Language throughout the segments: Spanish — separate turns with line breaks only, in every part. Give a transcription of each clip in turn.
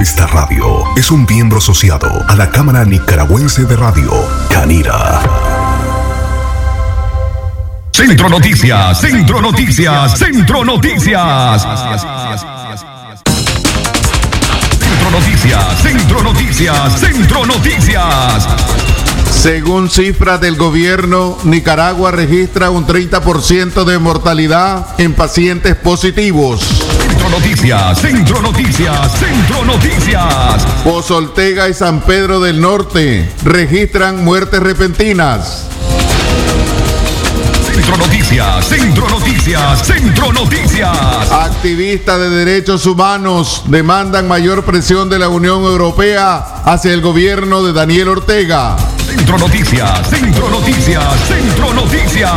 Esta radio es un miembro asociado a la Cámara Nicaragüense de Radio, Canira.
Centro Noticias, Centro Noticias, Centro Noticias. Centro Noticias, Centro Noticias, Centro Noticias.
Según cifras del gobierno, Nicaragua registra un 30% de mortalidad en pacientes positivos.
Centro Noticias, Centro Noticias, Centro Noticias.
Pozoltega y San Pedro del Norte registran muertes repentinas.
Centro Noticias, Centro Noticias, Centro Noticias.
Activistas de derechos humanos demandan mayor presión de la Unión Europea hacia el gobierno de Daniel Ortega.
Centro Noticias, Centro Noticias, Centro Noticias.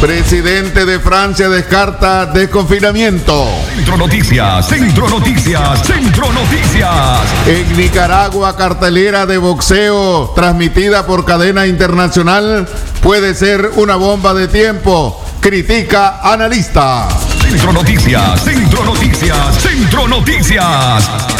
Presidente de Francia descarta desconfinamiento.
Centro Noticias, Centro Noticias, Centro Noticias.
En Nicaragua, cartelera de boxeo transmitida por cadena internacional puede ser una bomba de tiempo, critica analista.
Centro Noticias, Centro Noticias, Centro Noticias.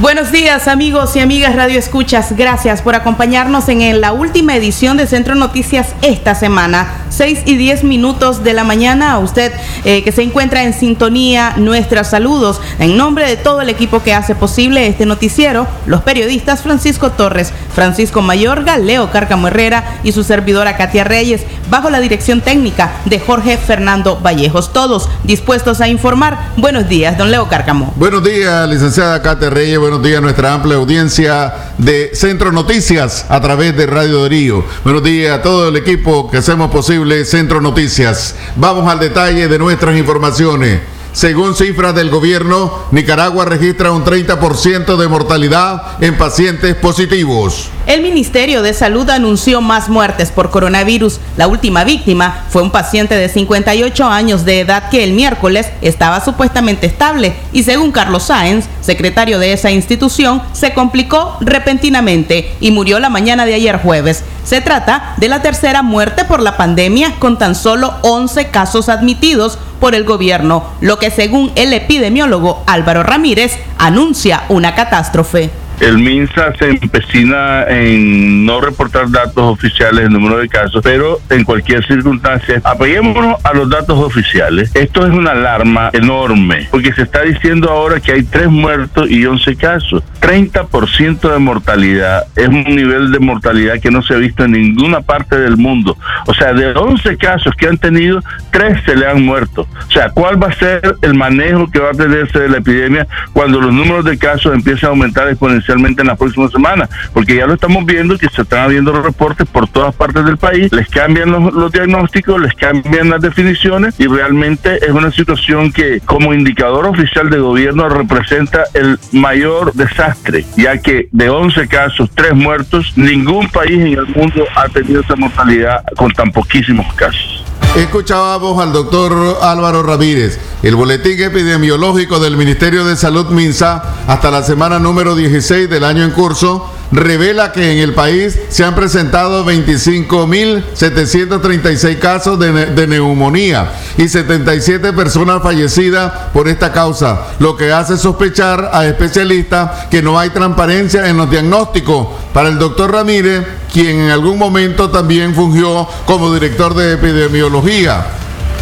Buenos días amigos y amigas Radio Escuchas, gracias por acompañarnos en la última edición de Centro Noticias esta semana, 6 y 10 minutos de la mañana. A usted eh, que se encuentra en sintonía, nuestros saludos en nombre de todo el equipo que hace posible este noticiero, los periodistas Francisco Torres, Francisco Mayorga, Leo Cárcamo Herrera y su servidora Katia Reyes, bajo la dirección técnica de Jorge Fernando Vallejos. Todos dispuestos a informar. Buenos días, don Leo Cárcamo.
Buenos días, licenciada Katia Reyes buenos días a nuestra amplia audiencia de Centro Noticias a través de Radio Darío. Buenos días a todo el equipo que hacemos posible Centro Noticias. Vamos al detalle de nuestras informaciones. Según cifras del gobierno, Nicaragua registra un 30% de mortalidad en pacientes positivos.
El Ministerio de Salud anunció más muertes por coronavirus. La última víctima fue un paciente de 58 años de edad que el miércoles estaba supuestamente estable y según Carlos Sáenz, secretario de esa institución, se complicó repentinamente y murió la mañana de ayer jueves. Se trata de la tercera muerte por la pandemia con tan solo 11 casos admitidos por el gobierno, lo que según el epidemiólogo Álvaro Ramírez anuncia una catástrofe.
El MINSA se empecina en no reportar datos oficiales del número de casos, pero en cualquier circunstancia, apoyémonos a los datos oficiales. Esto es una alarma enorme, porque se está diciendo ahora que hay tres muertos y 11 casos. 30% de mortalidad es un nivel de mortalidad que no se ha visto en ninguna parte del mundo. O sea, de 11 casos que han tenido, tres se le han muerto. O sea, ¿cuál va a ser el manejo que va a tenerse de la epidemia cuando los números de casos empiecen a aumentar exponencialmente? En la próxima semana, porque ya lo estamos viendo que se están habiendo reportes por todas partes del país, les cambian los, los diagnósticos, les cambian las definiciones y realmente es una situación que como indicador oficial de gobierno representa el mayor desastre, ya que de 11 casos, 3 muertos, ningún país en el mundo ha tenido esa mortalidad con tan poquísimos casos.
Escuchábamos al doctor Álvaro Ramírez. El boletín epidemiológico del Ministerio de Salud MINSA hasta la semana número 16 del año en curso revela que en el país se han presentado 25.736 casos de, de, neumonía y 77 personas fallecidas por esta causa, lo que hace sospechar a especialistas que no hay transparencia en los diagnósticos. Para el doctor Ramírez, quien en algún momento también fungió como director de epidemiología.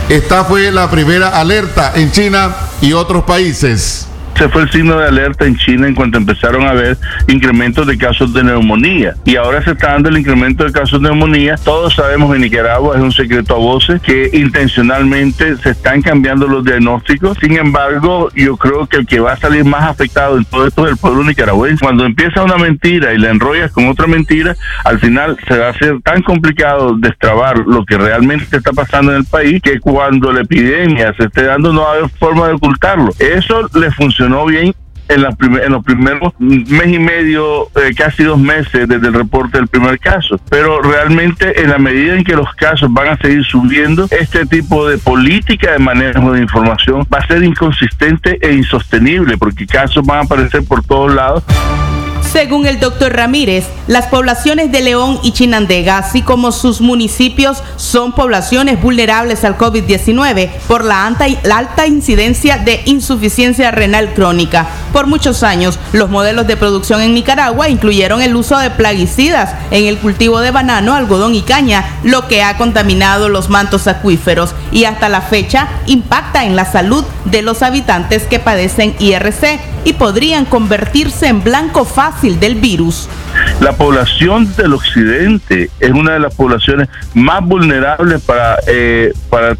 Esta fue la primera alerta en China y otros países
se fue el signo de alerta en China en cuanto empezaron a haber incrementos de casos de neumonía. Y ahora se está dando el incremento de casos de neumonía. Todos sabemos en Nicaragua, es un secreto a voces, que intencionalmente se están cambiando los diagnósticos. Sin embargo, yo creo que el que va a salir más afectado en todo esto es el pueblo nicaragüense. Cuando empieza una mentira y la enrollas con otra mentira, al final se va a hacer tan complicado destrabar lo que realmente está pasando en el país que cuando la epidemia se esté dando no va a haber forma de ocultarlo. Eso le funciona no bien en, la en los primeros mes y medio, eh, casi dos meses desde el reporte del primer caso. Pero realmente en la medida en que los casos van a seguir subiendo, este tipo de política de manejo de información va a ser inconsistente e insostenible porque casos van a aparecer por todos lados.
Según el doctor Ramírez, las poblaciones de León y Chinandega, así como sus municipios, son poblaciones vulnerables al COVID-19 por la alta, incidencia de insuficiencia renal crónica. Por muchos años, los modelos de producción en Nicaragua incluyeron el uso de plaguicidas en el cultivo de banano, algodón y caña, lo que ha contaminado los mantos acuíferos y hasta la fecha impacta en la salud de los habitantes que padecen IRC y podrían convertirse en blanco fácil del virus.
La población del occidente es una de las poblaciones más vulnerables para, eh, para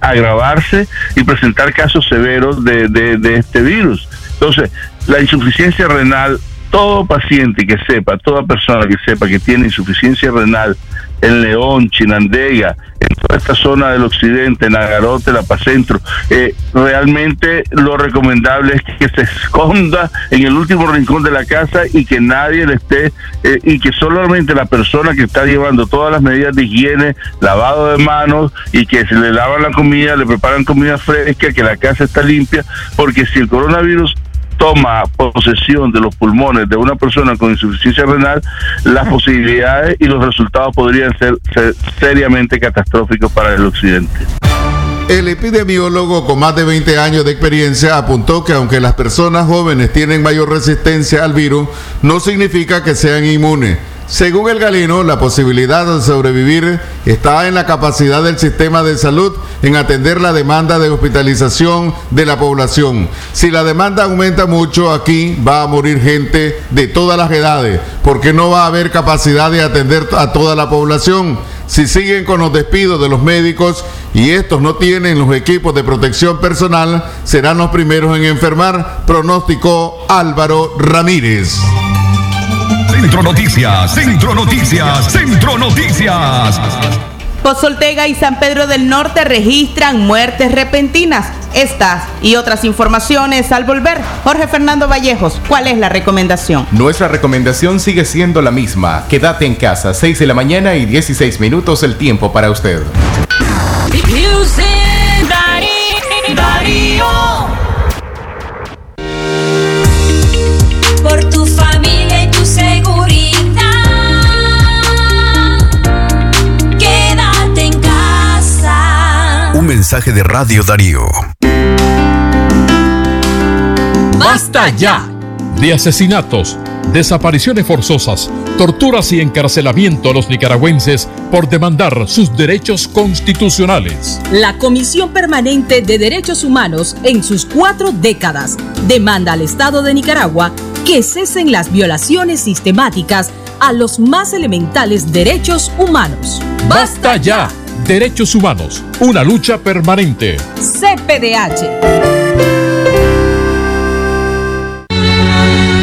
agravarse y presentar casos severos de, de este virus. Entonces, la insuficiencia renal, todo paciente que sepa, toda persona que sepa que tiene insuficiencia renal en León, Chinandega, en toda esta zona del occidente, Nagarote, La Paz Centro. Eh, realmente lo recomendable es que se esconda en el último rincón de la casa y que nadie le esté, eh, y que solamente la persona que está llevando todas las medidas de higiene, lavado de manos y que se le lavan la comida, le preparan comida fresca, que la casa está limpia, porque si el coronavirus toma posesión de los pulmones de una persona con insuficiencia renal, las posibilidades y los resultados podrían ser, seriamente catastróficos para el occidente.
El epidemiólogo con más de 20 años de experiencia apuntó que aunque las personas jóvenes tienen mayor resistencia al virus, no significa que sean inmunes según el galeno, la posibilidad de sobrevivir está en la capacidad del sistema de salud en atender la demanda de hospitalización de la población. Si la demanda aumenta mucho aquí, va a morir gente de todas las edades, porque no va a haber capacidad de atender a toda la población. Si siguen con los despidos de los médicos y estos no tienen los equipos de protección personal, serán los primeros en enfermar, pronóstico Álvaro Ramírez.
Centro Noticias, Centro Noticias, Centro Noticias.
Pozoltega y San Pedro del Norte registran muertes repentinas. Estas y otras informaciones al volver. Jorge Fernando Vallejos, ¿cuál es la recomendación?
Nuestra recomendación sigue siendo la misma. Quédate en casa, 6 de la mañana y 16 minutos el tiempo para usted.
Mensaje de Radio Darío.
¡Basta ya! De asesinatos, desapariciones forzosas, torturas y encarcelamiento a los nicaragüenses por demandar sus derechos constitucionales.
La Comisión Permanente de Derechos Humanos, en sus cuatro décadas, demanda al Estado de Nicaragua que cesen las violaciones sistemáticas a los más elementales derechos humanos.
¡Basta ya! Derechos Humanos, una lucha permanente.
CPDH.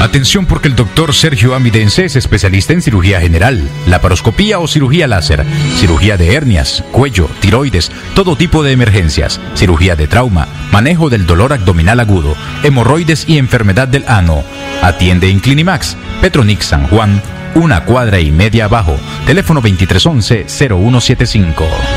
Atención porque el doctor Sergio Amidense es especialista en cirugía general, laparoscopía o cirugía láser, cirugía de hernias, cuello, tiroides, todo tipo de emergencias, cirugía de trauma, manejo del dolor abdominal agudo, hemorroides y enfermedad del ano. Atiende en Clinimax, Petronix San Juan, una cuadra y media abajo. Teléfono 2311-0175.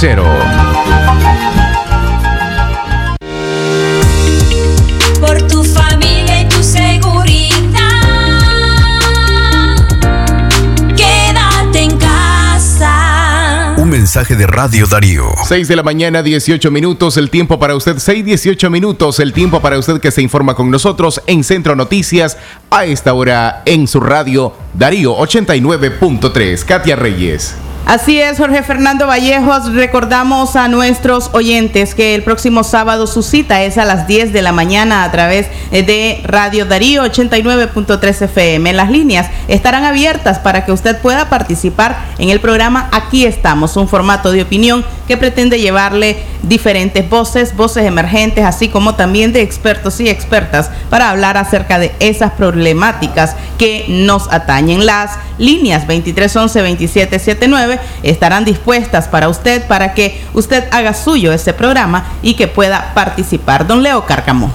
por tu familia y tu seguridad. Quédate en casa.
Un mensaje de Radio Darío.
6 de la mañana, 18 minutos, el tiempo para usted. 6, 18 minutos, el tiempo para usted que se informa con nosotros en Centro Noticias a esta hora en su radio Darío 89.3. Katia Reyes.
Así es, Jorge Fernando Vallejos. Recordamos a nuestros oyentes que el próximo sábado su cita es a las 10 de la mañana a través eh, de Radio Darío 89.3 FM. Las líneas estarán abiertas para que usted pueda participar en el programa Aquí estamos, un formato de opinión que pretende llevarle diferentes voces, voces emergentes, así como también de expertos y expertas para hablar acerca de esas problemáticas que nos atañen. Las líneas 2311-2779 estarán dispuestas para usted, para que usted haga suyo ese programa y que pueda participar. Don Leo Cárcamo.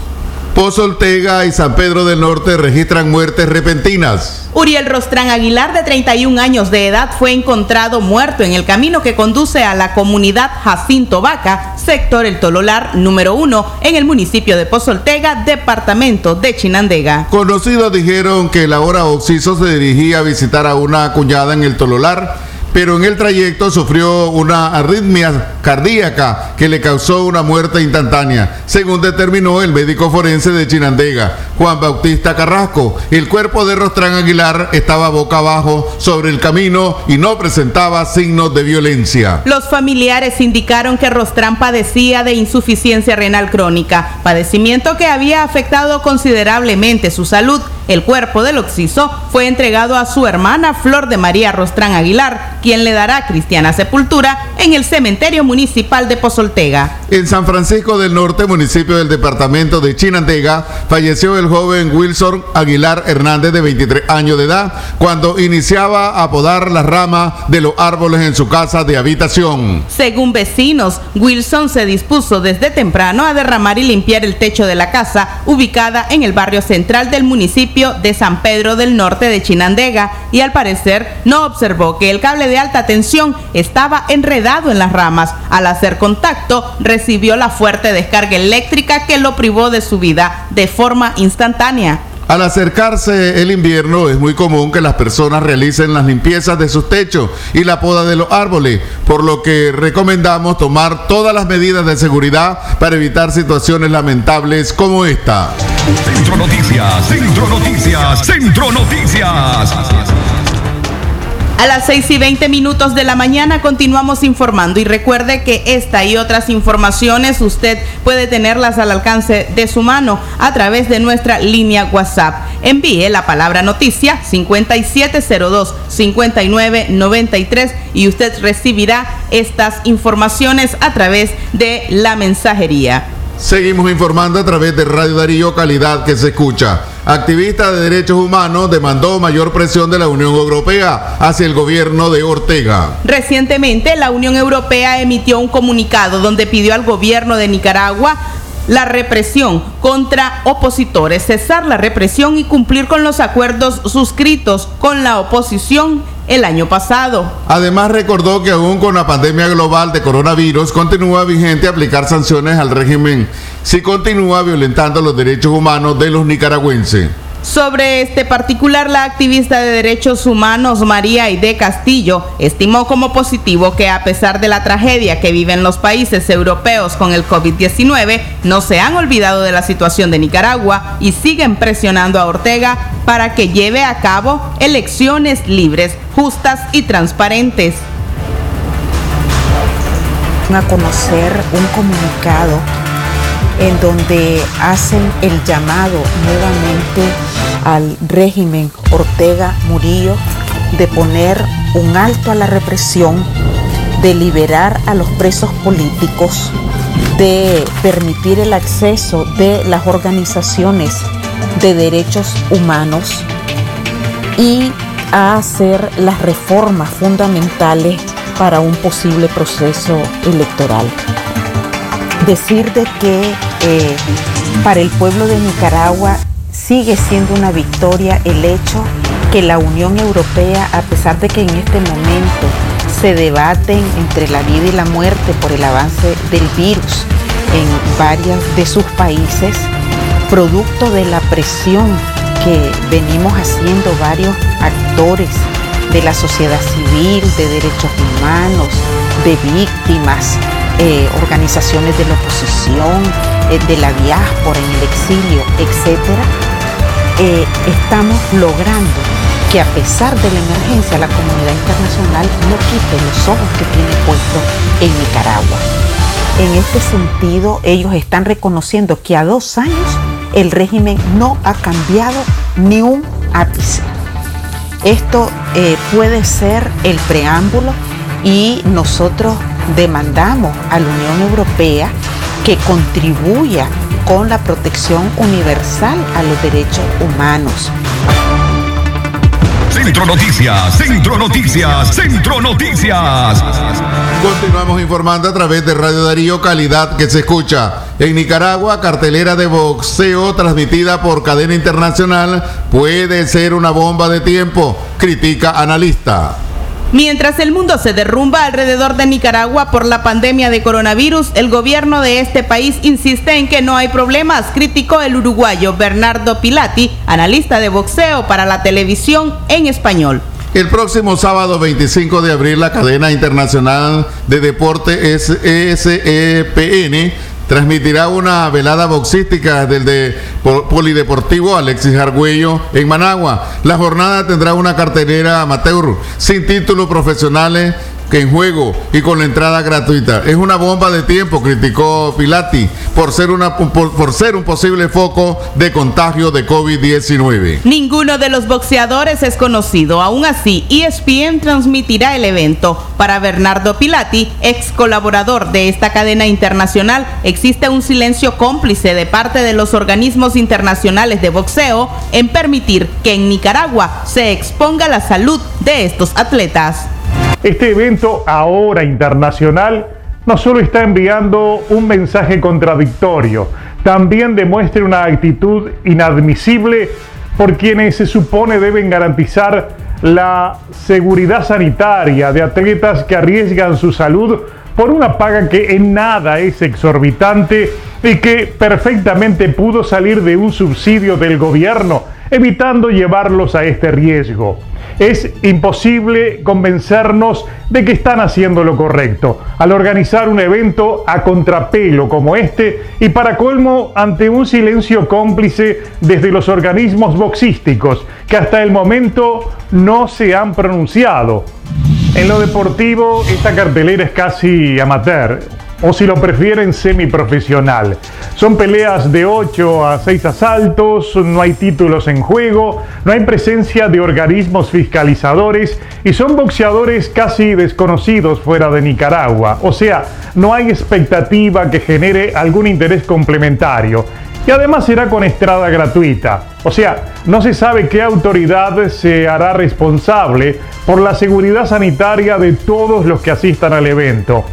Pozo Ortega y San Pedro del Norte registran muertes repentinas.
Uriel Rostrán Aguilar, de 31 años de edad, fue encontrado muerto en el camino que conduce a la comunidad Jacinto Vaca, sector El Tololar número 1, en el municipio de Pozo Ortega, departamento de Chinandega.
Conocidos dijeron que la hora Oxiso se dirigía a visitar a una cuñada en El Tololar pero en el trayecto sufrió una arritmia cardíaca que le causó una muerte instantánea, según determinó el médico forense de Chinandega, Juan Bautista Carrasco. El cuerpo de Rostrán Aguilar estaba boca abajo sobre el camino y no presentaba signos de violencia.
Los familiares indicaron que Rostrán padecía de insuficiencia renal crónica, padecimiento que había afectado considerablemente su salud. El cuerpo del occiso fue entregado a su hermana Flor de María Rostrán Aguilar, quien le dará cristiana sepultura en el cementerio municipal de Pozoltega.
En San Francisco del Norte, municipio del departamento de Chinandega, falleció el joven Wilson Aguilar Hernández de 23 años de edad cuando iniciaba a podar las ramas de los árboles en su casa de habitación.
Según vecinos, Wilson se dispuso desde temprano a derramar y limpiar el techo de la casa ubicada en el barrio central del municipio de San Pedro del Norte de Chinandega y al parecer no observó que el cable de alta tensión estaba enredado en las ramas. Al hacer contacto, recibió la fuerte descarga eléctrica que lo privó de su vida de forma instantánea.
Al acercarse el invierno es muy común que las personas realicen las limpiezas de sus techos y la poda de los árboles, por lo que recomendamos tomar todas las medidas de seguridad para evitar situaciones lamentables como esta.
Centro Noticias, Centro Noticias, Centro Noticias.
A las 6 y 20 minutos de la mañana continuamos informando y recuerde que esta y otras informaciones usted puede tenerlas al alcance de su mano a través de nuestra línea WhatsApp. Envíe la palabra noticia 5702-5993 y usted recibirá estas informaciones a través de la mensajería.
Seguimos informando a través de Radio Darío Calidad que se escucha. Activista de derechos humanos demandó mayor presión de la Unión Europea hacia el gobierno de Ortega.
Recientemente, la Unión Europea emitió un comunicado donde pidió al gobierno de Nicaragua la represión contra opositores, cesar la represión y cumplir con los acuerdos suscritos con la oposición el año pasado.
Además recordó que aún con la pandemia global de coronavirus continúa vigente aplicar sanciones al régimen si continúa violentando los derechos humanos de los nicaragüenses.
Sobre este particular, la activista de derechos humanos María Aide Castillo estimó como positivo que a pesar de la tragedia que viven los países europeos con el COVID-19, no se han olvidado de la situación de Nicaragua y siguen presionando a Ortega para que lleve a cabo elecciones libres, justas y transparentes.
A conocer un comunicado en donde hacen el llamado nuevamente al régimen Ortega Murillo de poner un alto a la represión, de liberar a los presos políticos, de permitir el acceso de las organizaciones de derechos humanos y a hacer las reformas fundamentales para un posible proceso electoral. Decir de que eh, para el pueblo de Nicaragua sigue siendo una victoria el hecho que la Unión Europea, a pesar de que en este momento se debaten entre la vida y la muerte por el avance del virus en varios de sus países, producto de la presión que venimos haciendo varios actores de la sociedad civil, de derechos humanos, de víctimas, eh, organizaciones de la oposición, eh, de la diáspora en el exilio, etcétera, eh, estamos logrando que a pesar de la emergencia la comunidad internacional no quite los ojos que tiene puestos en Nicaragua. En este sentido, ellos están reconociendo que a dos años el régimen no ha cambiado ni un ápice. Esto puede ser el preámbulo y nosotros demandamos a la Unión Europea que contribuya con la protección universal a los derechos humanos.
Centro Noticias, Centro Noticias, Centro Noticias.
Continuamos informando a través de Radio Darío Calidad que se escucha. En Nicaragua, cartelera de boxeo transmitida por cadena internacional puede ser una bomba de tiempo, critica analista.
Mientras el mundo se derrumba alrededor de Nicaragua por la pandemia de coronavirus, el gobierno de este país insiste en que no hay problemas, criticó el uruguayo Bernardo Pilati, analista de boxeo para la televisión en español.
El próximo sábado 25 de abril, la cadena internacional de deporte SEPN transmitirá una velada boxística del de Polideportivo Alexis Argüello en Managua. La jornada tendrá una cartelera amateur sin títulos profesionales que en juego y con la entrada gratuita. Es una bomba de tiempo, criticó Pilati, por ser, una, por, ser un posible foco de contagio de COVID-19.
Ninguno de los boxeadores es conocido. Aún así, ESPN transmitirá el evento. Para Bernardo Pilati, ex colaborador de esta cadena internacional, existe un silencio cómplice de parte de los organismos internacionales de boxeo en permitir que en Nicaragua se exponga la salud de estos atletas.
Este evento ahora internacional no solo está enviando un mensaje contradictorio, también demuestra una actitud inadmisible por quienes se supone deben garantizar la seguridad sanitaria de atletas que arriesgan su salud por una paga que en nada es exorbitante y que perfectamente pudo salir de un subsidio del gobierno, evitando llevarlos a este riesgo es imposible convencernos de que están haciendo lo correcto al organizar un evento a contrapelo como este y para colmo ante un silencio cómplice desde los organismos boxísticos que hasta el momento no se han pronunciado. En lo deportivo, esta cartelera es casi amateur o si lo prefieren semiprofesional. Son peleas de 8 a 6 asaltos, no hay títulos en juego, no hay presencia de organismos fiscalizadores y son boxeadores casi desconocidos fuera de Nicaragua. O sea, no hay expectativa que genere algún interés complementario. Y además será con estrada gratuita. O sea, no se sabe qué autoridad se hará responsable por la seguridad sanitaria de todos los que asistan al evento.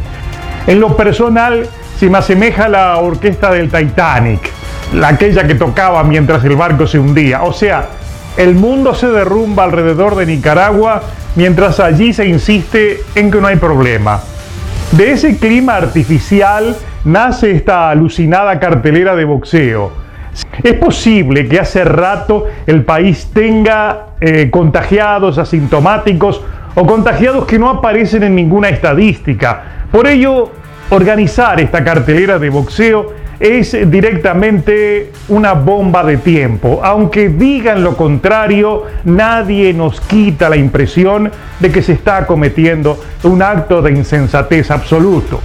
En lo personal, se me asemeja a la orquesta del Titanic, la aquella que tocaba mientras el barco se hundía. O sea, el mundo se derrumba alrededor de Nicaragua mientras allí se insiste en que no hay problema. De ese clima artificial nace esta alucinada cartelera de boxeo. Es posible que hace rato el país tenga eh, contagiados asintomáticos o contagiados que no aparecen en ninguna estadística. Por ello, organizar esta cartelera de boxeo es directamente una bomba de tiempo. Aunque digan lo contrario, nadie nos quita la impresión de que se está cometiendo un acto de insensatez absoluto.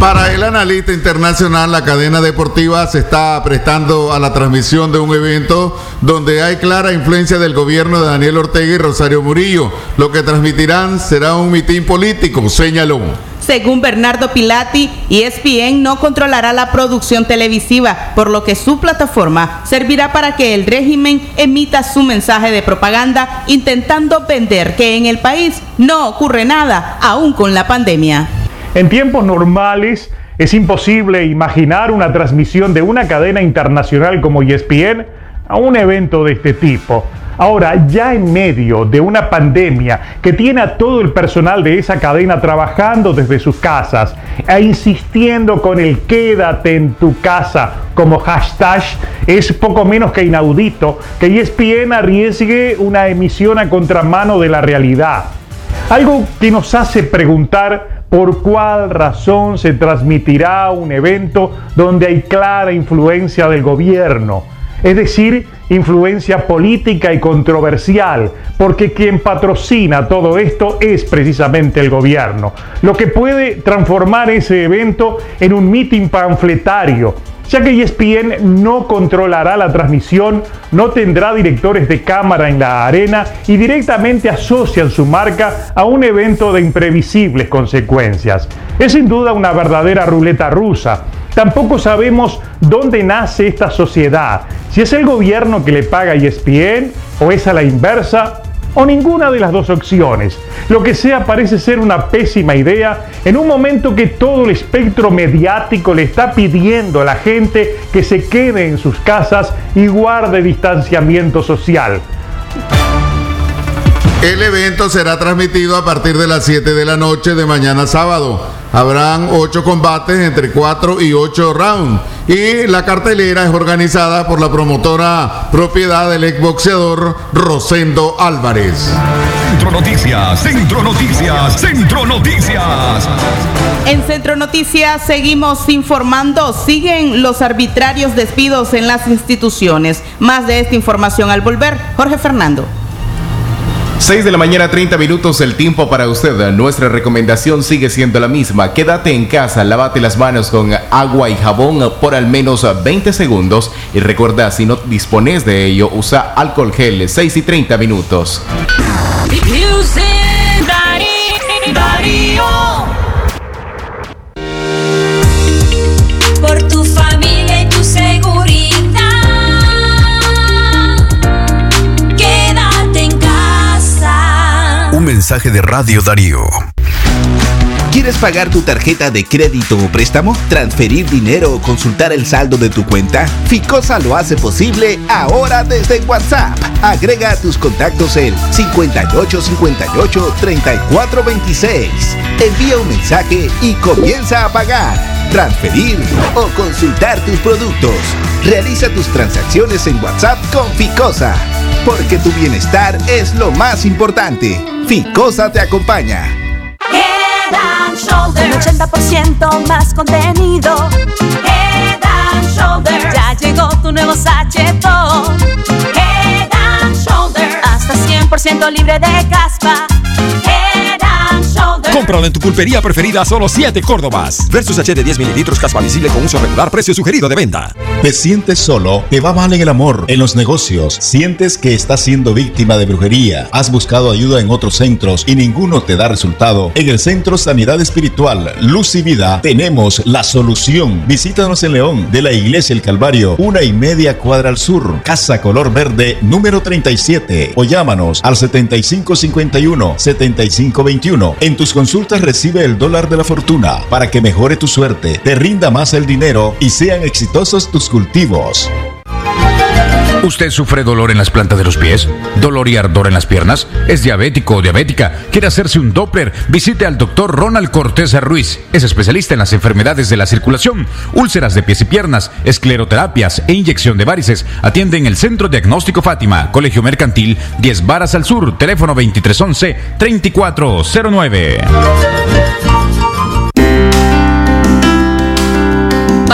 Para el analista internacional, la cadena deportiva se está prestando a la transmisión de un evento donde hay clara influencia del gobierno de Daniel Ortega y Rosario Murillo. Lo que transmitirán será un mitin político, señaló.
Según Bernardo Pilati, ESPN no controlará la producción televisiva, por lo que su plataforma servirá para que el régimen emita su mensaje de propaganda intentando vender que en el país no ocurre nada, aún con la pandemia.
En tiempos normales es imposible imaginar una transmisión de una cadena internacional como ESPN a un evento de este tipo. Ahora, ya en medio de una pandemia que tiene a todo el personal de esa cadena trabajando desde sus casas e insistiendo con el quédate en tu casa como hashtag, es poco menos que inaudito que ESPN arriesgue una emisión a contramano de la realidad. Algo que nos hace preguntar por cuál razón se transmitirá un evento donde hay clara influencia del gobierno. es decir, influencia política y controversial, porque quien patrocina todo esto es precisamente el gobierno, lo que puede transformar ese evento en un mitin panfletario ya que ESPN no controlará la transmisión, no tendrá directores de cámara en la arena y directamente asocian su marca a un evento de imprevisibles consecuencias. Es sin duda una verdadera ruleta rusa. Tampoco sabemos dónde nace esta sociedad, si es el gobierno que le paga a ESPN o es a la inversa o ninguna de las dos opciones. Lo que sea parece ser una pésima idea en un momento que todo el espectro mediático le está pidiendo a la gente que se quede en sus casas y guarde distanciamiento social.
El evento será transmitido a partir de las 7 de la noche de mañana sábado. Habrán 8 combates entre 4 y 8 rounds. Y la cartelera es organizada por la promotora propiedad del exboxeador Rosendo Álvarez.
Centro Noticias, Centro Noticias, Centro Noticias.
En Centro Noticias seguimos informando. Siguen los arbitrarios despidos en las instituciones. Más de esta información al volver. Jorge Fernando.
6 de la mañana, 30 minutos, el tiempo para usted. Nuestra recomendación sigue siendo la misma. Quédate en casa, lávate las manos con agua y jabón por al menos 20 segundos. Y recuerda, si no dispones de ello, usa alcohol gel 6 y 30 minutos.
Mensaje de Radio Darío.
¿Quieres pagar tu tarjeta de crédito o préstamo? ¿Transferir dinero o consultar el saldo de tu cuenta? Ficosa lo hace posible ahora desde WhatsApp. Agrega a tus contactos el 5858 3426. Envía un mensaje y comienza a pagar, transferir o consultar tus productos. Realiza tus transacciones en WhatsApp con Ficosa. Porque tu bienestar es lo más importante. Ficosa te acompaña.
Head and Shoulders. Un 80% más contenido. Head and Shoulders. Ya llegó tu nuevo sachetón. Head and Shoulders. Hasta 100% libre de caspa. Head and Shoulders.
Cómpralo en tu pulpería preferida a solo 7 Córdobas. Versus H de 10 mililitros caspa visible con uso regular, precio sugerido de venta.
¿Te sientes solo? ¿Te va mal en el amor, en los negocios? ¿Sientes que estás siendo víctima de brujería? ¿Has buscado ayuda en otros centros y ninguno te da resultado? En el Centro Sanidad Espiritual Luz y Vida tenemos la solución. Visítanos en León, de la Iglesia El Calvario, una y media cuadra al sur, Casa Color Verde, número 37. O llámanos al 7551-7521. En tus consultas recibe el dólar de la fortuna para que mejore tu suerte, te rinda más el dinero y sean exitosos tus
¿Usted sufre dolor en las plantas de los pies? ¿Dolor y ardor en las piernas? ¿Es diabético o diabética? ¿Quiere hacerse un Doppler? Visite al doctor Ronald Cortés Ruiz. Es especialista en las enfermedades de la circulación, úlceras de pies y piernas, escleroterapias e inyección de varices. Atiende en el Centro Diagnóstico Fátima, Colegio Mercantil, 10 Varas al Sur, teléfono 2311-3409.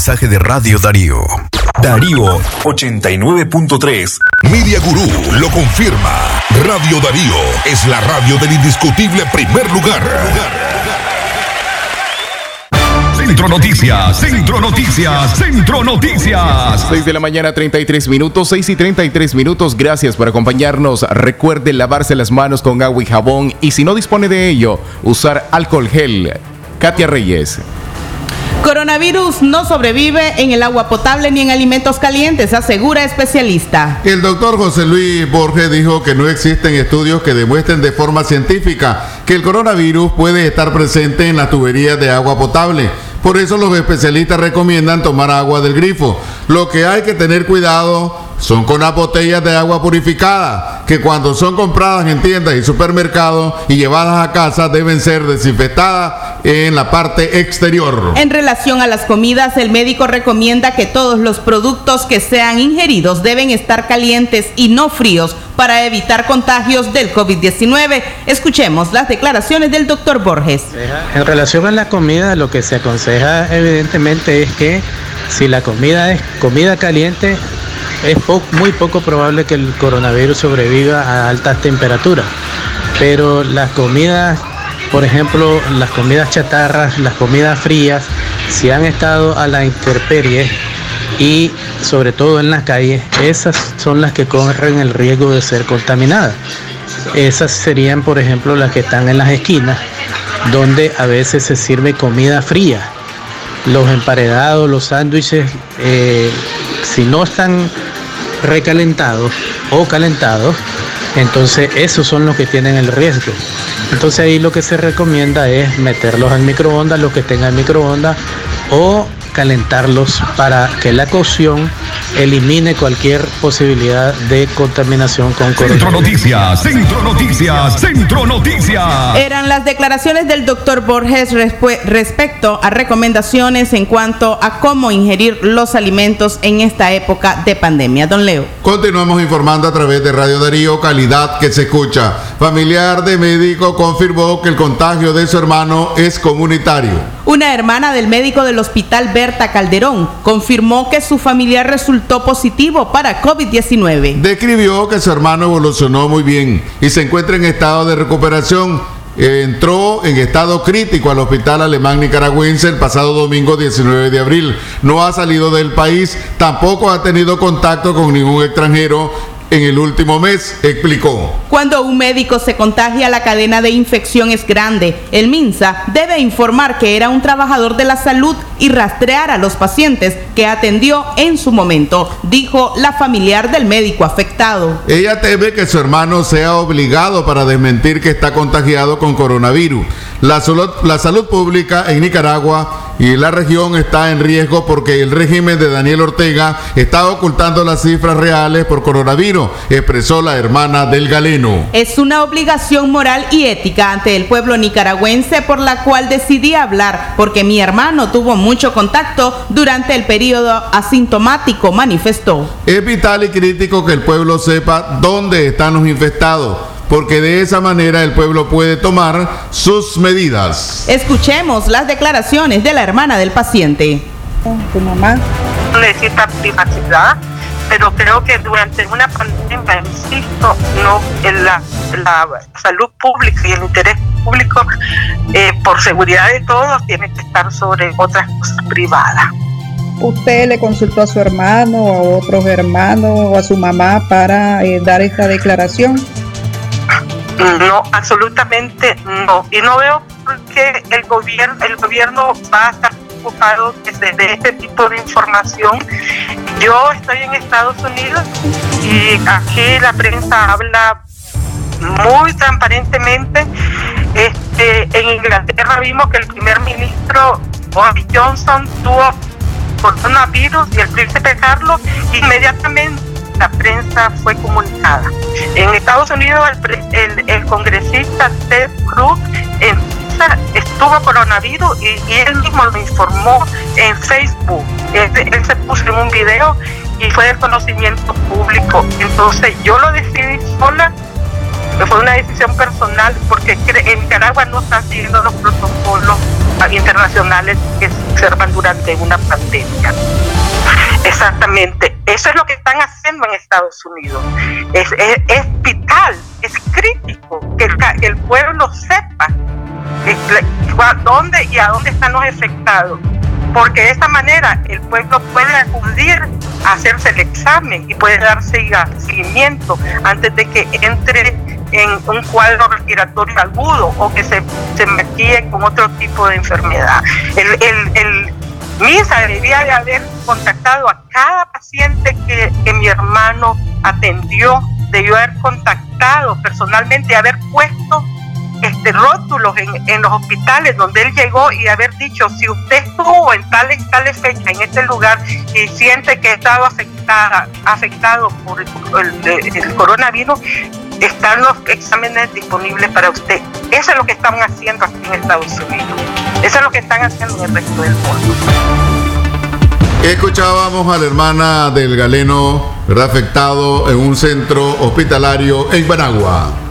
Mensaje de Radio Darío. Darío 89.3.
Media Gurú lo confirma. Radio Darío es la radio del indiscutible primer lugar. Centro Noticias, Centro Noticias, Centro Noticias.
6 de la mañana, 33 minutos, 6 y 33 minutos. Gracias por acompañarnos. Recuerde lavarse las manos con agua y jabón y si no dispone de ello, usar alcohol gel. Katia Reyes.
Coronavirus no sobrevive en el agua potable ni en alimentos calientes, asegura especialista.
El doctor José Luis Borges dijo que no existen estudios que demuestren de forma científica que el coronavirus puede estar presente en las tuberías de agua potable. Por eso los especialistas recomiendan tomar agua del grifo. Lo que hay que tener cuidado son con las botellas de agua purificada, que cuando son compradas en tiendas y supermercados y llevadas a casa deben ser desinfectadas en la parte exterior.
En relación a las comidas, el médico recomienda que todos los productos que sean ingeridos deben estar calientes y no fríos para evitar contagios del COVID-19. Escuchemos las declaraciones del doctor Borges.
En relación a la comida, lo que se aconseja evidentemente es que si la comida es comida caliente, es muy poco probable que el coronavirus sobreviva a altas temperaturas. Pero las comidas, por ejemplo, las comidas chatarras, las comidas frías, si han estado a la intemperie y sobre todo en las calles, esas son las que corren el riesgo de ser contaminadas. Esas serían, por ejemplo, las que están en las esquinas, donde a veces se sirve comida fría. Los emparedados, los sándwiches, eh, si no están recalentados o calentados, entonces esos son los que tienen el riesgo. Entonces ahí lo que se recomienda es meterlos al microondas, los que tengan microondas, o calentarlos para que la cocción elimine cualquier posibilidad de contaminación con
coronavirus. Centro Noticias, Centro Noticias, Centro Noticias.
Eran las declaraciones del doctor Borges respecto a recomendaciones en cuanto a cómo ingerir los alimentos en esta época de pandemia. Don Leo.
Continuamos informando a través de Radio Darío, calidad que se escucha. Familiar de médico confirmó que el contagio de su hermano es comunitario.
Una hermana del médico del hospital Berta Calderón confirmó que su familiar resultó positivo para COVID-19.
Describió que su hermano evolucionó muy bien y se encuentra en estado de recuperación. Entró en estado crítico al hospital alemán nicaragüense el pasado domingo 19 de abril. No ha salido del país, tampoco ha tenido contacto con ningún extranjero en el último mes, explicó.
Cuando un médico se contagia, la cadena de infección es grande. El MINSA debe informar que era un trabajador de la salud y rastrear a los pacientes que atendió en su momento, dijo la familiar del médico afectado.
Ella teme que su hermano sea obligado para desmentir que está contagiado con coronavirus. La salud, la salud pública en Nicaragua y la región está en riesgo porque el régimen de Daniel Ortega está ocultando las cifras reales por coronavirus, expresó la hermana del galeno.
Es una obligación moral y ética ante el pueblo nicaragüense por la cual decidí hablar, porque mi hermano tuvo mucho contacto durante el periodo asintomático, manifestó.
Es vital y crítico que el pueblo sepa dónde están los infectados porque de esa manera el pueblo puede tomar sus medidas.
Escuchemos las declaraciones de la hermana del paciente.
Tu mamá necesita privacidad, pero creo que durante una pandemia, insisto, no en la, salud pública y el interés público, eh, por seguridad de todos, tiene que estar sobre otras cosas privadas.
¿Usted le consultó a su hermano, a otros hermanos o a su mamá para eh, dar esta declaración?
No, absolutamente no. Y no veo por qué el gobierno, el gobierno va a estar preocupado de este tipo de información. Yo estoy en Estados Unidos y aquí la prensa habla muy transparentemente. Este, en Inglaterra vimos que el primer ministro Boris Johnson tuvo coronavirus y el príncipe Carlos inmediatamente la prensa fue comunicada. En Estados Unidos el, congresista Ted Cruz estuvo coronavirus y, él mismo lo informó en Facebook. Él, se puso en un video y fue de conocimiento público. Entonces yo lo decidí sola, fue una decisión personal porque en Nicaragua no están siguiendo los protocolos internacionales que se observan durante una pandemia. Exactamente. Eso es lo que están haciendo en Estados Unidos. Es, vital, es crítico que el, pueblo sepa dónde y a dónde están los afectados. Porque de esta manera el pueblo puede acudir a hacerse el examen y puede darse seguimiento antes de que entre en un cuadro respiratorio agudo o que se, se con otro tipo de enfermedad. el, Misa debería de haber contactado a cada paciente que, mi hermano atendió, debió haber contactado personalmente, haber puesto este, rótulos en, en, los hospitales donde él llegó y haber dicho, si usted estuvo en tales, tales fechas en este lugar y siente que ha estado afectada, afectado por el, el coronavirus, están los exámenes disponibles para usted. Eso es lo que están haciendo aquí en Estados Unidos. Eso es lo que están haciendo en el resto del mundo.
Escuchábamos a la hermana del galeno ¿verdad? afectado en un centro hospitalario en Managua.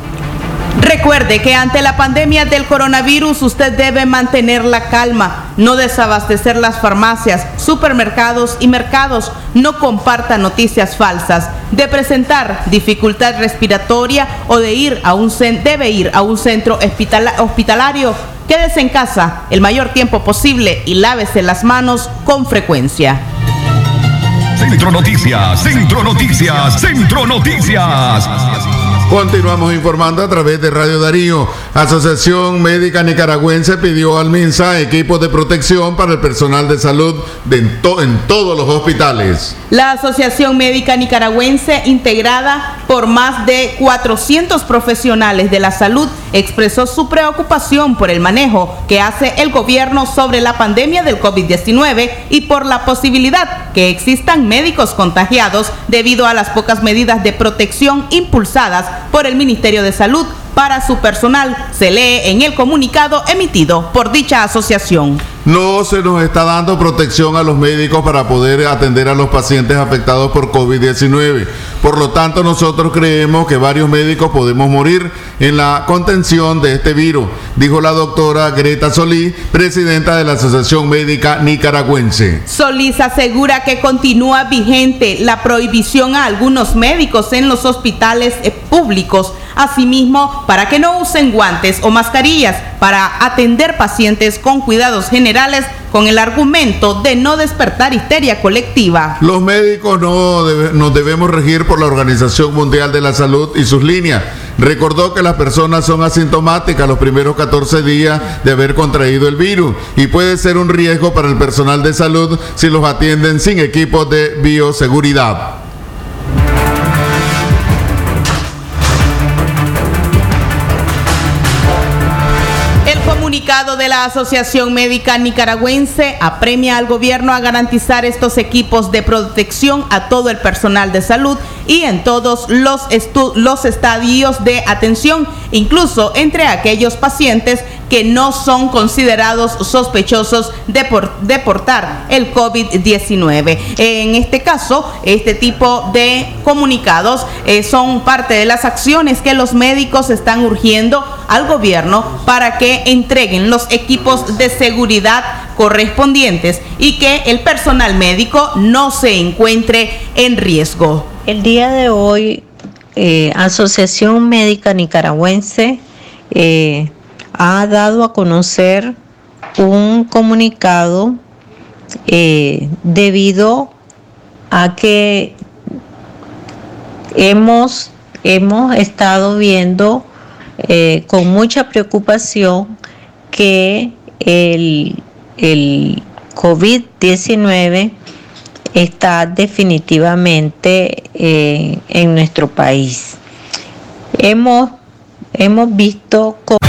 Recuerde que ante la pandemia del coronavirus usted debe mantener la calma, no desabastecer las farmacias, supermercados y mercados, no comparta noticias falsas, de presentar dificultad respiratoria o de ir a un debe ir a un centro hospitalario. Quédese en casa el mayor tiempo posible y lávese las manos con frecuencia.
Centro Noticias, Centro Noticias, Centro Noticias.
Continuamos informando a través de Radio Darío. Asociación Médica Nicaragüense pidió al MINSA equipos de protección para el personal de salud de en, en, todos los hospitales.
La Asociación Médica Nicaragüense, integrada por más de 400 profesionales de la salud, expresó su preocupación por el manejo que hace el gobierno sobre la pandemia del COVID-19 y por la posibilidad que existan médicos contagiados debido a las pocas medidas de protección impulsadas por el Ministerio de Salud para su personal, se lee en el comunicado emitido por dicha asociación.
No se nos está dando protección a los médicos para poder atender a los pacientes afectados por COVID-19. Por lo tanto, nosotros creemos que varios médicos podemos morir en la contención de este virus, dijo la doctora Greta Solís, presidenta de la Asociación Médica Nicaragüense.
Solís asegura que continúa vigente la prohibición a algunos médicos en los hospitales públicos, asimismo para que no usen guantes o mascarillas para atender pacientes con cuidados generales con el argumento de no despertar histeria colectiva.
Los médicos no nos debemos regir por la Organización Mundial de la Salud y sus líneas. Recordó que las personas son asintomáticas los primeros 14 días de haber contraído el virus y puede ser un riesgo para el personal de salud si los atienden sin equipos de bioseguridad.
Comunicado de la Asociación Médica Nicaragüense apremia al gobierno a garantizar estos equipos de protección a todo el personal de salud y en todos los, estadios de atención, incluso entre aquellos pacientes que no son considerados sospechosos de, por, de portar el COVID-19. En este caso, este tipo de comunicados eh, son parte de las acciones que los médicos están urgiendo al gobierno para que entreguen los equipos de seguridad correspondientes y que el personal médico no se encuentre en riesgo.
El día de hoy, eh, Asociación Médica Nicaragüense eh, ha dado a conocer un comunicado eh, debido a que hemos, hemos estado viendo eh, con mucha preocupación que el, el COVID-19 está definitivamente eh, en nuestro país. Hemos, hemos visto... Con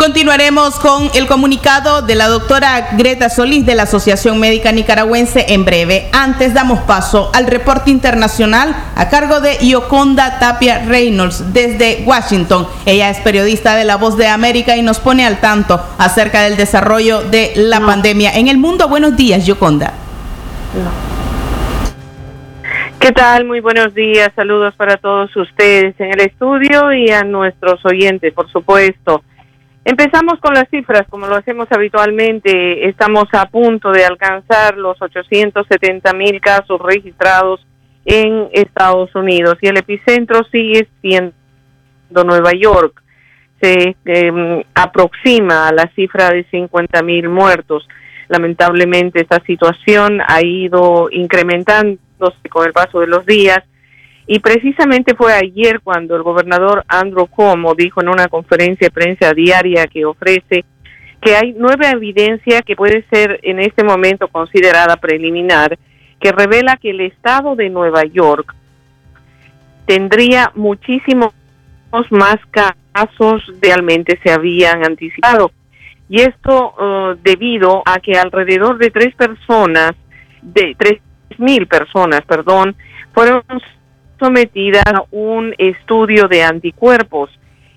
Continuaremos con el comunicado de la doctora Greta Solís de la Asociación Médica Nicaragüense en breve. Antes damos paso al reporte internacional a cargo de Yoconda Tapia Reynolds desde Washington. Ella es periodista de La Voz de América y nos pone al tanto acerca del desarrollo de la no. pandemia en el mundo. Buenos días, Yoconda.
¿Qué tal? Muy buenos días. Saludos para todos ustedes en el estudio y a nuestros oyentes, por supuesto. Empezamos con las cifras, como lo hacemos habitualmente. Estamos a punto de alcanzar los 870 mil casos registrados en Estados Unidos y el epicentro sigue siendo Nueva York. Se eh, aproxima a la cifra de 50 mil muertos. Lamentablemente esta situación ha ido incrementándose con el paso de los días y precisamente fue ayer cuando el gobernador Andrew Cuomo dijo en una conferencia de prensa diaria que ofrece que hay nueva evidencia que puede ser en este momento considerada preliminar, que revela que el estado de Nueva York tendría muchísimos más casos realmente se habían anticipado. Y esto uh, debido a que alrededor de tres personas, de tres mil personas, perdón, fueron sometidas a un estudio de anticuerpos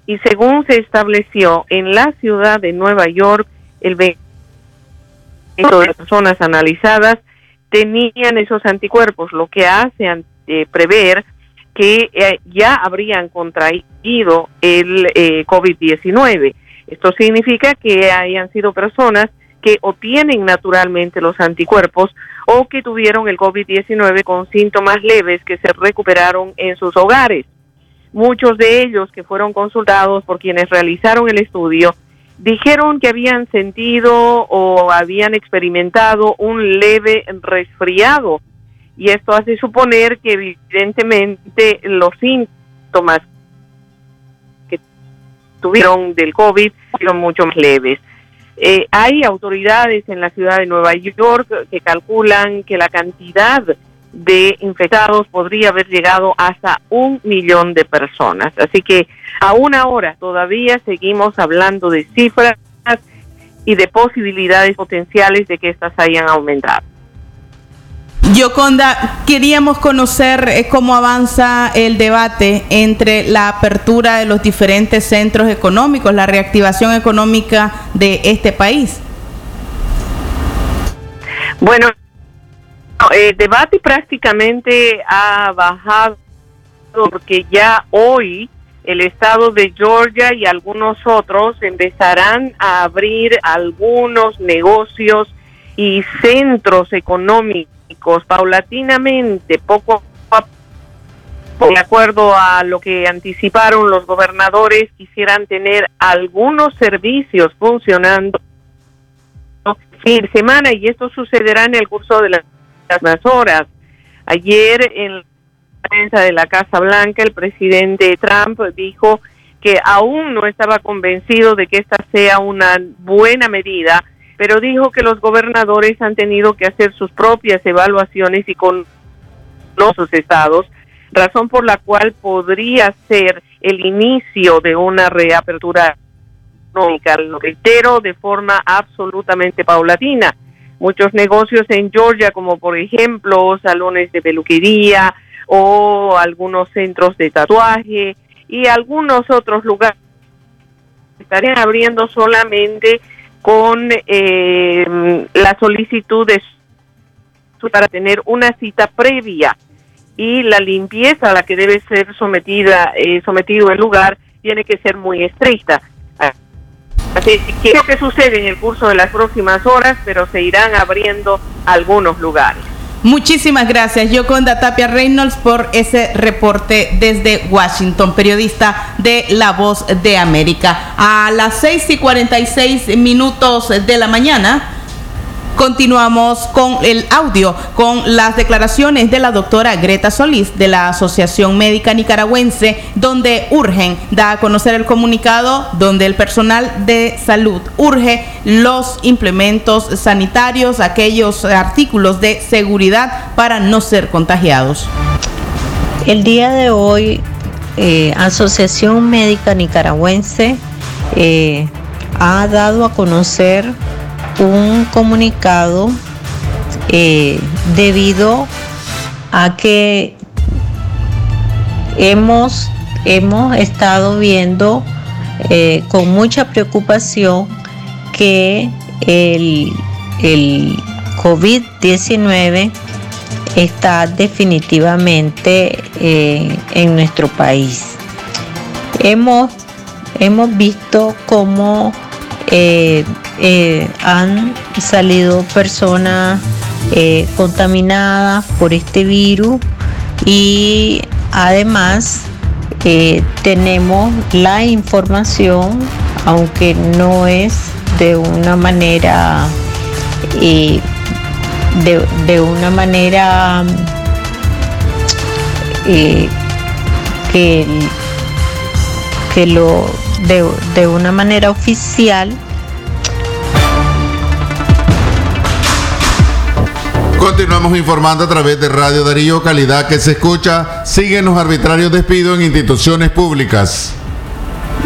y según se estableció en la ciudad de Nueva York, el 20% de las personas analizadas tenían esos anticuerpos, lo que hace eh, prever que eh, ya habrían contraído el eh, COVID-19. Esto significa que hayan sido personas que obtienen naturalmente los anticuerpos o que tuvieron el COVID-19 con síntomas leves que se recuperaron en sus hogares. Muchos de ellos que fueron consultados por quienes realizaron el estudio dijeron que habían sentido o habían experimentado un leve resfriado y esto hace suponer que evidentemente los síntomas tuvieron del COVID fueron mucho más leves. Eh, hay autoridades en la ciudad de Nueva York que calculan que la cantidad de infectados podría haber llegado hasta un millón de personas. Así que aún ahora todavía seguimos hablando de cifras y de posibilidades potenciales de que estas hayan aumentado.
Yoconda, queríamos conocer eh, cómo avanza el debate entre la apertura de los diferentes centros económicos, la reactivación económica de este país.
Bueno, el debate prácticamente ha bajado porque ya hoy el estado de Georgia y algunos otros empezarán a abrir algunos negocios y centros económicos paulatinamente, poco a poco, de acuerdo a lo que anticiparon los gobernadores, quisieran tener algunos servicios funcionando fin de semana y esto sucederá en el curso de las más horas. Ayer en la prensa de la Casa Blanca el presidente Trump dijo que aún no estaba convencido de que esta sea una buena medida, pero dijo que los gobernadores han tenido que hacer sus propias evaluaciones y con los estados, razón por la cual podría ser el inicio de una reapertura económica, lo reitero, de forma absolutamente paulatina. Muchos negocios en Georgia, como por ejemplo salones de peluquería o algunos centros de tatuaje y algunos otros lugares estarían abriendo solamente con eh, la solicitud de para tener una cita previa y la limpieza a la que debe ser sometida eh, sometido el lugar tiene que ser muy estricta. Así que lo que sucede en el curso de las próximas horas, pero se irán abriendo algunos lugares.
Muchísimas gracias, Yoconda Tapia Reynolds, por ese reporte desde Washington, periodista de La Voz de América. A las 6 y 46 minutos de la mañana. Continuamos con el audio, con las declaraciones de la doctora Greta Solís de la Asociación Médica Nicaragüense, donde urgen, da a conocer el comunicado, donde el personal de salud urge los implementos sanitarios, aquellos artículos de seguridad para no ser contagiados.
El día de hoy, eh, Asociación Médica Nicaragüense eh, ha dado a conocer un comunicado eh, debido a que hemos, hemos estado viendo eh, con mucha preocupación que el, el COVID-19 está definitivamente eh, en nuestro país. Hemos, hemos visto cómo eh, han salido personas eh, contaminadas por este virus y además eh, tenemos la información, aunque no es de una manera de, de, una manera que, que lo de, de una manera oficial
Continuamos informando a través de Radio Darío, calidad que se escucha. Siguen los arbitrarios despidos en instituciones públicas.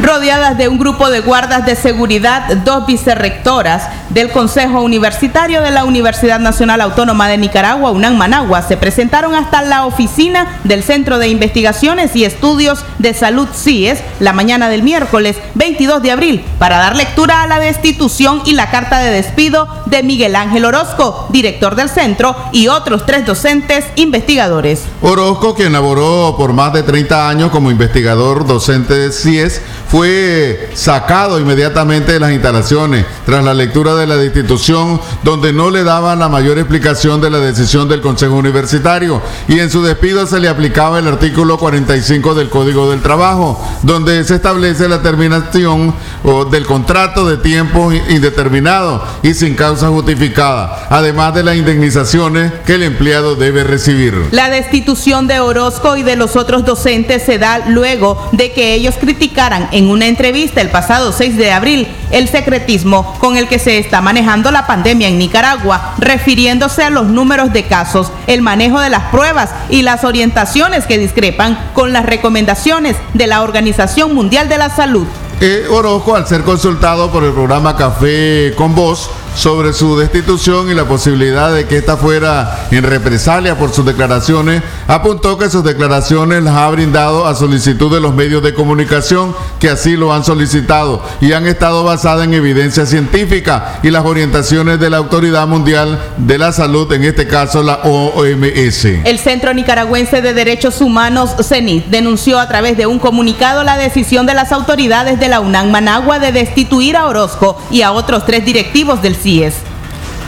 Rodeadas de un grupo de guardas de seguridad, dos vicerrectoras del Consejo Universitario de la Universidad Nacional Autónoma de Nicaragua, UNAM Managua, se presentaron hasta la oficina del Centro de Investigaciones y Estudios de Salud CIES la mañana del miércoles 22 de abril para dar lectura a la destitución y la carta de despido de Miguel Ángel Orozco, director del centro, y otros tres docentes investigadores.
Orozco, quien laboró por más de 30 años como investigador docente de CIES, fue sacado inmediatamente de las instalaciones tras la lectura de la destitución donde no le daban la mayor explicación de la decisión del Consejo Universitario y en su despido se le aplicaba el artículo 45 del Código del Trabajo donde se establece la terminación o, del contrato de tiempo indeterminado y sin causa justificada, además de las indemnizaciones que el empleado debe recibir.
La destitución de Orozco y de los otros docentes se da luego de que ellos criticaran en una entrevista el pasado 6 de abril el secretismo con el que se está manejando la pandemia en Nicaragua, refiriéndose a los números de casos, el manejo de las pruebas y las orientaciones que discrepan con las recomendaciones de la Organización Mundial de la Salud.
Eh, Orozco, al ser consultado por el programa Café con Voz, sobre su destitución y la posibilidad de que ésta fuera en represalia por sus declaraciones, apuntó que sus declaraciones las ha brindado a solicitud de los medios de comunicación que así lo han solicitado y han estado basadas en evidencia científica y las orientaciones de la Autoridad Mundial de la Salud, en este caso la OMS.
El Centro Nicaragüense de Derechos Humanos, CENIT, denunció a través de un comunicado la decisión de las autoridades de la UNAM Managua de destituir a Orozco y a otros tres directivos del Así es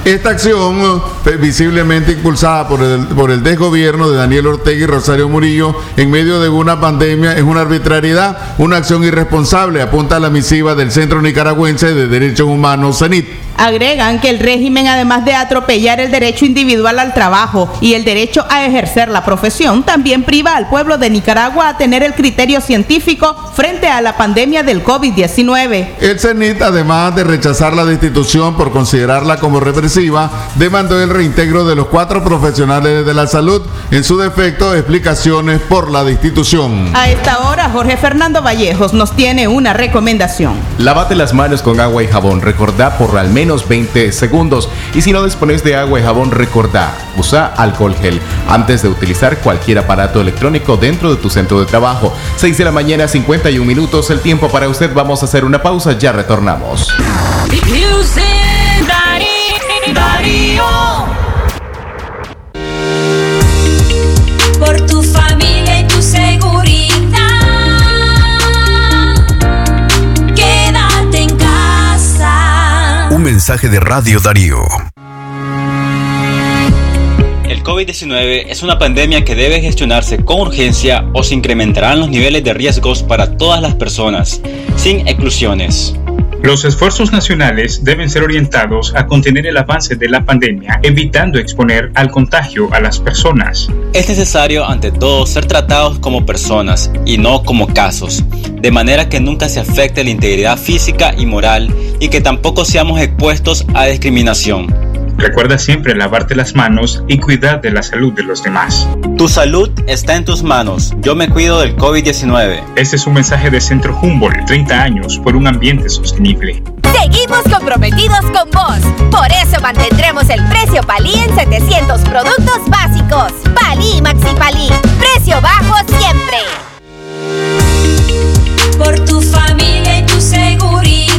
esta acción, eh, visiblemente impulsada por el, por el desgobierno de Daniel Ortega y Rosario Murillo en medio de una pandemia, es una arbitrariedad, una acción irresponsable, apunta a la misiva del Centro Nicaragüense de Derechos Humanos, CENIT.
Agregan que el régimen, además de atropellar el derecho individual al trabajo y el derecho a ejercer la profesión, también priva al pueblo de Nicaragua a tener el criterio científico frente a la pandemia del COVID-19.
El CENIT, además de rechazar la destitución por considerarla como demandó el reintegro de los cuatro profesionales de la salud. En su defecto, explicaciones por la destitución.
A esta hora, Jorge Fernando Vallejos nos tiene una recomendación.
Lávate las manos con agua y jabón. Recordá por al menos 20 segundos. Y si no dispones de agua y jabón, recordá, usa alcohol gel antes de utilizar cualquier aparato electrónico dentro de tu centro de trabajo. 6 de la mañana, 51 minutos, el tiempo para usted. Vamos a hacer una pausa, ya retornamos.
Por tu familia y tu seguridad. Quédate en casa.
Un mensaje de Radio Darío.
El COVID-19 es una pandemia que debe gestionarse con urgencia o se incrementarán los niveles de riesgos para todas las personas, sin exclusiones.
Los esfuerzos nacionales deben ser orientados a contener el avance de la pandemia, evitando exponer al contagio a las personas.
Es necesario ante todo ser tratados como personas y no como casos, de manera que nunca se afecte la integridad física y moral y que tampoco seamos expuestos a discriminación.
Recuerda siempre lavarte las manos y cuidar de la salud de los demás.
Tu salud está en tus manos. Yo me cuido del COVID-19.
Este es un mensaje de Centro Humboldt, 30 años por un ambiente sostenible.
Seguimos comprometidos con vos. Por eso mantendremos el precio Palí en 700 productos básicos. Palí Maxi Palí. Precio bajo siempre.
Por tu familia y tu seguridad.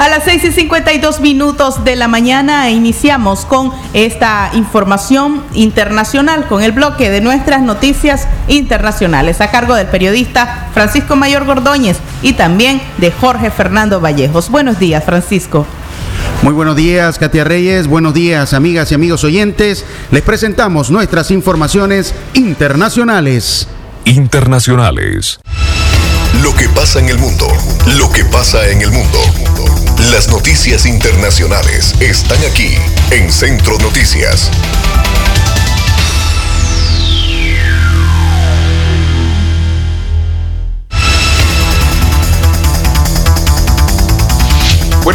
A las 6 y 52 minutos de la mañana iniciamos con esta información internacional, con el bloque de nuestras noticias internacionales, a cargo del periodista Francisco Mayor Gordóñez y también de Jorge Fernando Vallejos. Buenos días, Francisco.
Muy buenos días, Katia Reyes. Buenos días, amigas y amigos oyentes. Les presentamos nuestras informaciones internacionales.
Internacionales. Lo que pasa en el mundo. Lo que pasa en el mundo. Las noticias internacionales están aquí en Centro Noticias.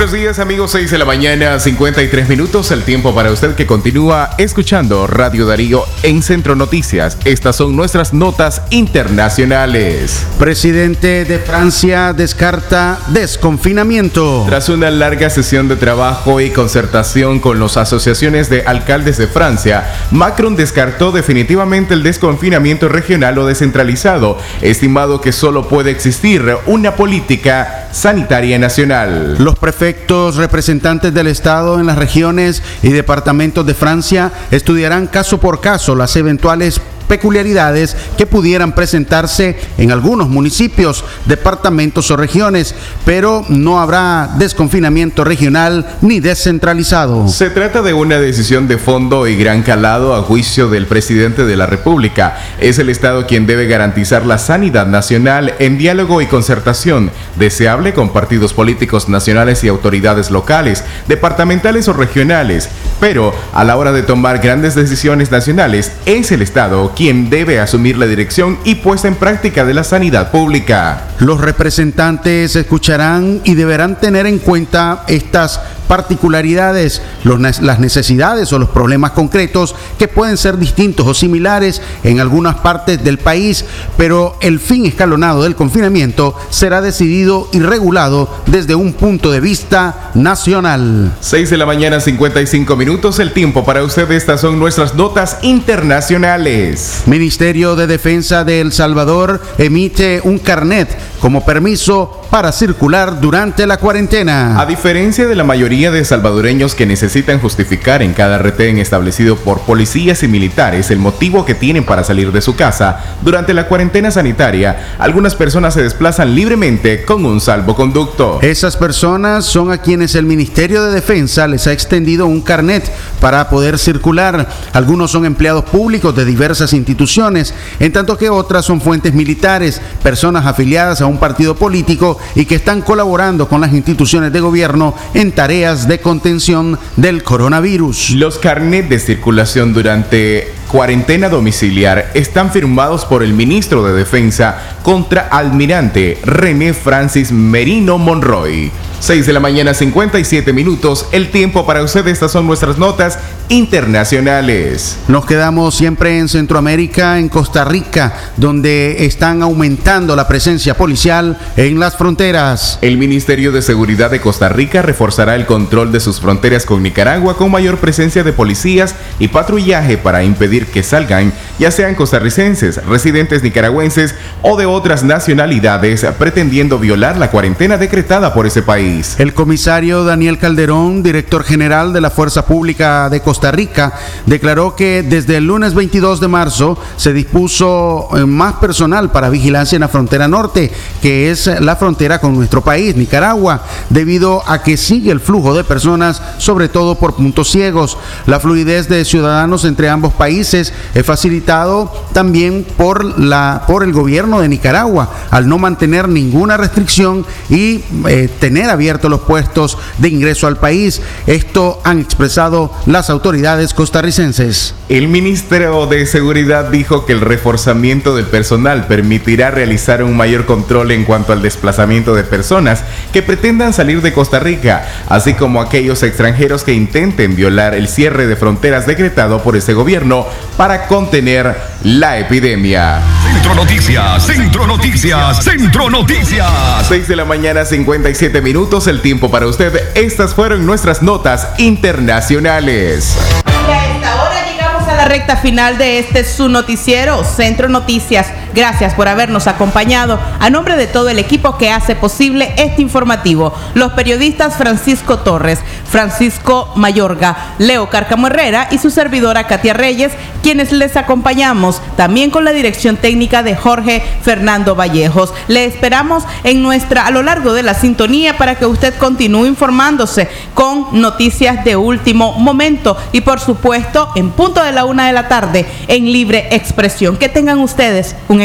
Buenos días amigos, 6 de la mañana, 53 minutos, el tiempo para usted que continúa escuchando Radio Darío en Centro Noticias. Estas son nuestras notas internacionales.
Presidente de Francia descarta desconfinamiento.
Tras una larga sesión de trabajo y concertación con las asociaciones de alcaldes de Francia, Macron descartó definitivamente el desconfinamiento regional o descentralizado, estimado que solo puede existir una política sanitaria nacional.
Los prefectos representantes del Estado en las regiones y departamentos de Francia estudiarán caso por caso las eventuales peculiaridades que pudieran presentarse en algunos municipios, departamentos o regiones, pero no habrá desconfinamiento regional ni descentralizado.
Se trata de una decisión de fondo y gran calado a juicio del presidente de la República. Es el Estado quien debe garantizar la sanidad nacional en diálogo y concertación deseable con partidos políticos nacionales y autoridades locales, departamentales o regionales. Pero a la hora de tomar grandes decisiones nacionales, es el Estado quien debe asumir la dirección y puesta en práctica de la sanidad pública.
Los representantes escucharán y deberán tener en cuenta estas particularidades, los, las necesidades o los problemas concretos que pueden ser distintos o similares en algunas partes del país, pero el fin escalonado del confinamiento será decidido y regulado desde un punto de vista nacional.
6 de la mañana 55 minutos, el tiempo para usted, estas son nuestras notas internacionales.
Ministerio de Defensa de El Salvador emite un carnet como permiso para circular durante la cuarentena.
A diferencia de la mayoría de salvadoreños que necesitan justificar en cada retén establecido por policías y militares el motivo que tienen para salir de su casa, durante la cuarentena sanitaria, algunas personas se desplazan libremente con un salvoconducto.
Esas personas son a quienes el Ministerio de Defensa les ha extendido un carnet para poder circular. Algunos son empleados públicos de diversas instituciones, en tanto que otras son fuentes militares, personas afiliadas a un partido político y que están colaborando con las instituciones de gobierno en tareas de contención del coronavirus.
Los carnets de circulación durante cuarentena domiciliar están firmados por el ministro de Defensa contra almirante René Francis Merino Monroy. 6 de la mañana 57 minutos, el tiempo para usted, estas son nuestras notas internacionales.
Nos quedamos siempre en Centroamérica, en Costa Rica, donde están aumentando la presencia policial en las fronteras.
El Ministerio de Seguridad de Costa Rica reforzará el control de sus fronteras con Nicaragua con mayor presencia de policías y patrullaje para impedir que salgan, ya sean costarricenses, residentes nicaragüenses o de otras nacionalidades, pretendiendo violar la cuarentena decretada por ese país.
El comisario Daniel Calderón, director general de la Fuerza Pública de Costa Rica, declaró que desde el lunes 22 de marzo se dispuso eh, más personal para vigilancia en la frontera norte, que es la frontera con nuestro país, Nicaragua, debido a que sigue el flujo de personas, sobre todo por puntos ciegos. La fluidez de ciudadanos entre ambos países es facilitado también por, la, por el gobierno de Nicaragua, al no mantener ninguna restricción y eh, tener abiertos los puestos de ingreso al país. Esto han expresado las autoridades costarricenses.
El ministro de Seguridad dijo que el reforzamiento del personal permitirá realizar un mayor control en cuanto al desplazamiento de personas que pretendan salir de Costa Rica, así como aquellos extranjeros que intenten violar el cierre de fronteras decretado por ese gobierno para contener la epidemia.
Centro Noticias, Centro Noticias, Centro Noticias.
6 de la mañana 57 minutos el tiempo para usted. Estas fueron nuestras notas internacionales.
Y a esta hora llegamos a la recta final de este su noticiero, Centro Noticias. Gracias por habernos acompañado. A nombre de todo el equipo que hace posible este informativo, los periodistas Francisco Torres, Francisco Mayorga, Leo Cárcamo Herrera y su servidora Katia Reyes, quienes les acompañamos, también con la dirección técnica de Jorge Fernando Vallejos. Le esperamos en nuestra a lo largo de la sintonía para que usted continúe informándose con noticias de último momento y por supuesto en punto de la una de la tarde en libre expresión. Que tengan ustedes un